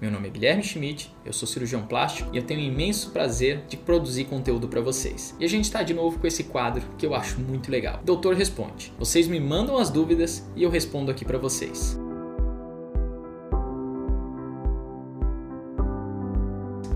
Meu nome é Guilherme Schmidt, eu sou cirurgião plástico e eu tenho o imenso prazer de produzir conteúdo para vocês. E a gente está de novo com esse quadro que eu acho muito legal. Doutor Responde. Vocês me mandam as dúvidas e eu respondo aqui para vocês.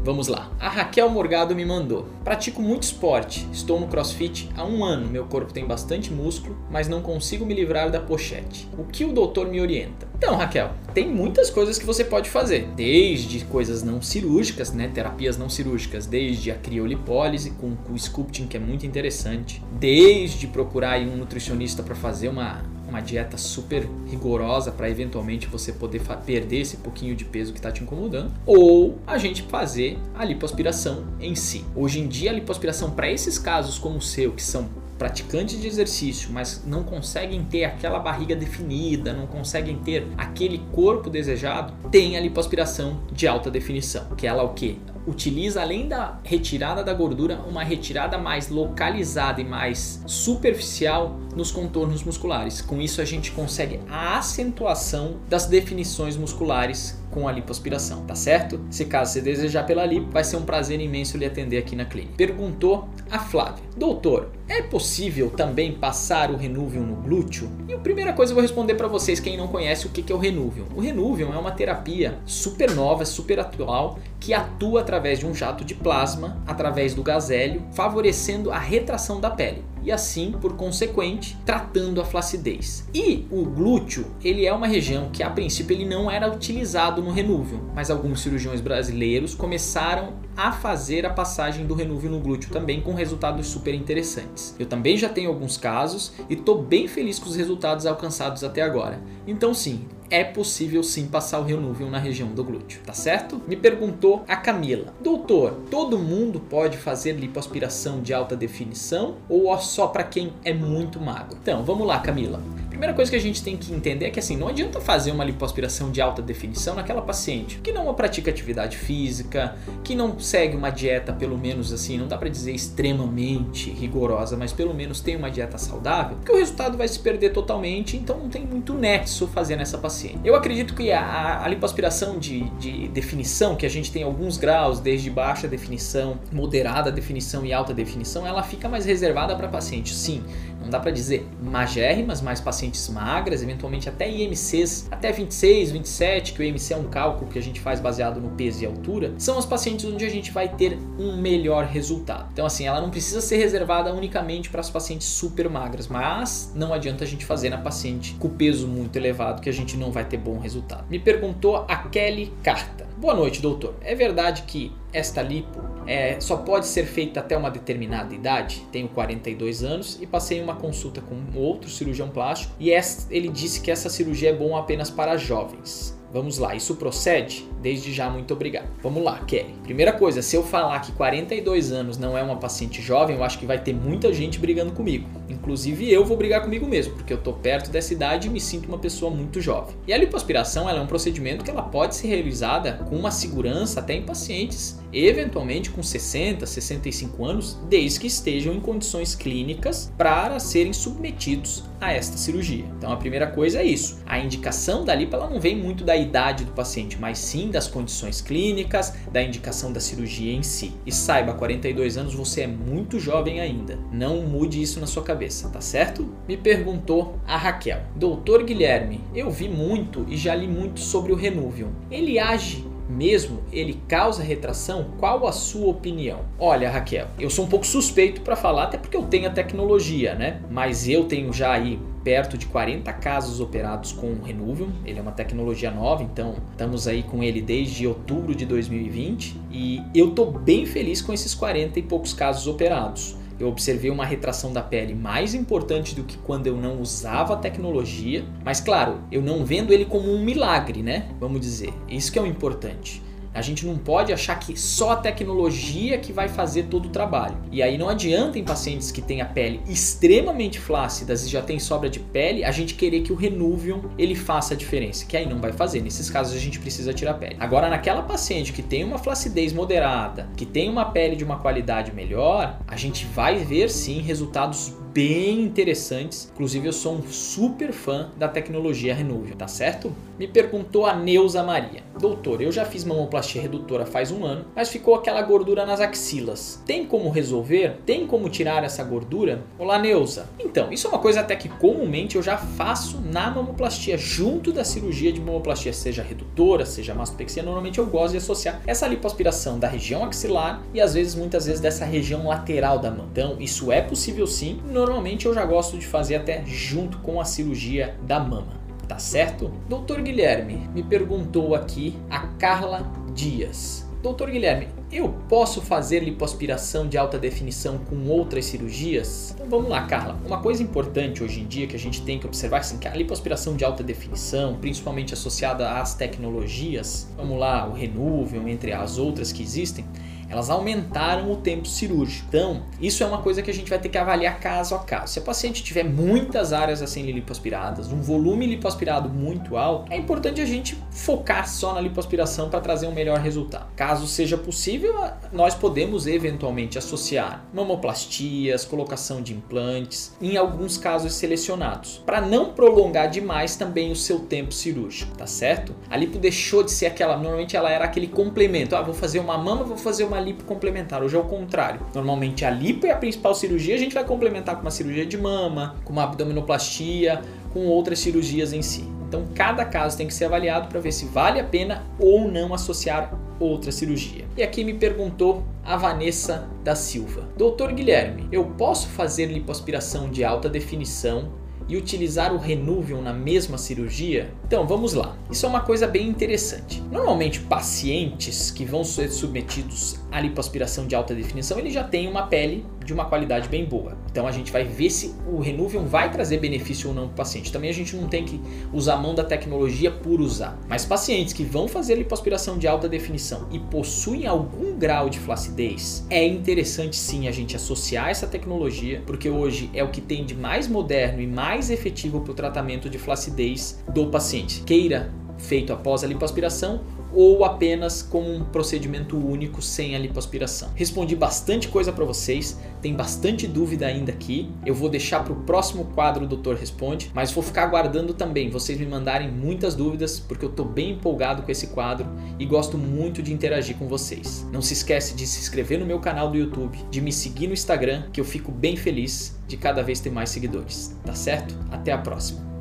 Vamos lá. A Raquel Morgado me mandou. Pratico muito esporte. Estou no CrossFit há um ano. Meu corpo tem bastante músculo, mas não consigo me livrar da pochete. O que o doutor me orienta? Então, Raquel, tem muitas coisas que você pode fazer, desde coisas não cirúrgicas, né, terapias não cirúrgicas, desde a criolipólise com, o sculpting que é muito interessante, desde procurar um nutricionista para fazer uma uma dieta super rigorosa para eventualmente você poder perder esse pouquinho de peso que está te incomodando, ou a gente fazer a lipoaspiração em si. Hoje em dia a lipoaspiração para esses casos como o seu, que são praticantes de exercício, mas não conseguem ter aquela barriga definida, não conseguem ter aquele corpo desejado, tem a lipoaspiração de alta definição, que ela é o que? Utiliza além da retirada da gordura, uma retirada mais localizada e mais superficial nos contornos musculares. Com isso a gente consegue a acentuação das definições musculares com a lipoaspiração, tá certo? Se caso você desejar pela lipo, vai ser um prazer imenso lhe atender aqui na clínica. Perguntou a Flávia: Doutor, é possível também passar o Renuvium no glúteo? E a primeira coisa eu vou responder para vocês quem não conhece o que é o Renuvium. O Renuvium é uma terapia super nova, super atual, que atua através de um jato de plasma, através do gazélio, favorecendo a retração da pele e assim, por consequente, tratando a flacidez. E o glúteo, ele é uma região que a princípio ele não era utilizado no renúvio, mas alguns cirurgiões brasileiros começaram a fazer a passagem do renúvio no glúteo também com resultados super interessantes. Eu também já tenho alguns casos e estou bem feliz com os resultados alcançados até agora. Então sim, é possível sim passar o renúvio na região do glúteo, tá certo? Me perguntou a Camila: Doutor, todo mundo pode fazer lipoaspiração de alta definição ou só para quem é muito magro? Então, vamos lá, Camila primeira coisa que a gente tem que entender é que assim, não adianta fazer uma lipoaspiração de alta definição naquela paciente que não pratica atividade física, que não segue uma dieta pelo menos assim, não dá para dizer extremamente rigorosa, mas pelo menos tem uma dieta saudável, que o resultado vai se perder totalmente, então não tem muito nexo fazer nessa paciente. Eu acredito que a, a lipoaspiração de, de definição, que a gente tem alguns graus, desde baixa definição, moderada definição e alta definição, ela fica mais reservada para pacientes, sim, não dá para dizer magérrimas, mas pacientes magras, eventualmente até IMCs até 26, 27, que o IMC é um cálculo que a gente faz baseado no peso e altura, são os pacientes onde a gente vai ter um melhor resultado. Então assim, ela não precisa ser reservada unicamente para as pacientes super magras, mas não adianta a gente fazer na paciente com peso muito elevado que a gente não vai ter bom resultado. Me perguntou a Kelly Carta. Boa noite, doutor. É verdade que esta lipo é, só pode ser feita até uma determinada idade? Tenho 42 anos e passei uma consulta com outro cirurgião plástico e ele disse que essa cirurgia é bom apenas para jovens. Vamos lá, isso procede? Desde já, muito obrigado. Vamos lá, Kelly. Primeira coisa, se eu falar que 42 anos não é uma paciente jovem, eu acho que vai ter muita gente brigando comigo. Inclusive eu vou brigar comigo mesmo, porque eu tô perto dessa idade e me sinto uma pessoa muito jovem. E a lipoaspiração é um procedimento que ela pode ser realizada com uma segurança até em pacientes eventualmente com 60, 65 anos, desde que estejam em condições clínicas para serem submetidos a esta cirurgia. Então a primeira coisa é isso. A indicação da lipo ela não vem muito da idade do paciente, mas sim das condições clínicas, da indicação da cirurgia em si. E saiba, 42 anos você é muito jovem ainda. Não mude isso na sua cabeça, tá certo? Me perguntou a Raquel. Doutor Guilherme, eu vi muito e já li muito sobre o Renuvium. Ele age mesmo ele causa retração? Qual a sua opinião? Olha, Raquel, eu sou um pouco suspeito para falar, até porque eu tenho a tecnologia, né? Mas eu tenho já aí perto de 40 casos operados com o Renuvium. Ele é uma tecnologia nova, então estamos aí com ele desde outubro de 2020 e eu tô bem feliz com esses 40 e poucos casos operados eu observei uma retração da pele mais importante do que quando eu não usava a tecnologia. Mas claro, eu não vendo ele como um milagre, né? Vamos dizer. Isso que é o importante. A gente não pode achar que só a tecnologia que vai fazer todo o trabalho. E aí não adianta em pacientes que têm a pele extremamente flácidas e já tem sobra de pele, a gente querer que o Renuvium ele faça a diferença, que aí não vai fazer. Nesses casos a gente precisa tirar a pele. Agora naquela paciente que tem uma flacidez moderada, que tem uma pele de uma qualidade melhor, a gente vai ver sim resultados bem interessantes. Inclusive, eu sou um super fã da tecnologia Renuvium, tá certo? Me perguntou a Neuza Maria: Doutor, eu já fiz mamoplastia redutora faz um ano, mas ficou aquela gordura nas axilas. Tem como resolver? Tem como tirar essa gordura? Olá, Neuza. Então, isso é uma coisa até que comumente eu já faço na mamoplastia, junto da cirurgia de mamoplastia, seja redutora, seja mastopexia. Normalmente eu gosto de associar essa lipoaspiração da região axilar e às vezes, muitas vezes, dessa região lateral da mão. Então, isso é possível sim normalmente eu já gosto de fazer até junto com a cirurgia da mama. Tá certo? Doutor Guilherme me perguntou aqui a Carla Dias. Doutor Guilherme, eu posso fazer lipoaspiração de alta definição com outras cirurgias? Então vamos lá, Carla. Uma coisa importante hoje em dia que a gente tem que observar é assim, que a lipoaspiração de alta definição, principalmente associada às tecnologias, vamos lá, o Renuvium, entre as outras que existem, elas aumentaram o tempo cirúrgico. Então, isso é uma coisa que a gente vai ter que avaliar caso a caso. Se a paciente tiver muitas áreas a serem lipoaspiradas, um volume lipoaspirado muito alto, é importante a gente focar só na lipoaspiração para trazer um melhor resultado. Caso seja possível, nós podemos eventualmente associar mamoplastias, colocação de implantes, em alguns casos selecionados, para não prolongar demais também o seu tempo cirúrgico, tá certo? A lipo deixou de ser aquela, normalmente ela era aquele complemento, ah, vou fazer uma mama, vou fazer uma lipo complementar. Hoje é o contrário. Normalmente a lipo é a principal cirurgia, a gente vai complementar com uma cirurgia de mama, com uma abdominoplastia, com outras cirurgias em si. Então cada caso tem que ser avaliado para ver se vale a pena ou não associar outra cirurgia. E aqui me perguntou a Vanessa da Silva. Doutor Guilherme, eu posso fazer lipoaspiração de alta definição e utilizar o Renuvium na mesma cirurgia? Então vamos lá. Isso é uma coisa bem interessante. Normalmente pacientes que vão ser submetidos à lipoaspiração de alta definição, ele já tem uma pele de uma qualidade bem boa. Então a gente vai ver se o Renuvium vai trazer benefício ou não para o paciente. Também a gente não tem que usar a mão da tecnologia por usar. Mas pacientes que vão fazer lipoaspiração de alta definição e possuem algum grau de flacidez, é interessante sim a gente associar essa tecnologia, porque hoje é o que tem de mais moderno e mais efetivo para o tratamento de flacidez do paciente. Queira feito após a lipoaspiração ou apenas com um procedimento único sem a lipoaspiração. Respondi bastante coisa para vocês, tem bastante dúvida ainda aqui. Eu vou deixar para o próximo quadro Doutor Responde, mas vou ficar aguardando também vocês me mandarem muitas dúvidas, porque eu estou bem empolgado com esse quadro e gosto muito de interagir com vocês. Não se esquece de se inscrever no meu canal do YouTube, de me seguir no Instagram, que eu fico bem feliz de cada vez ter mais seguidores. Tá certo? Até a próxima.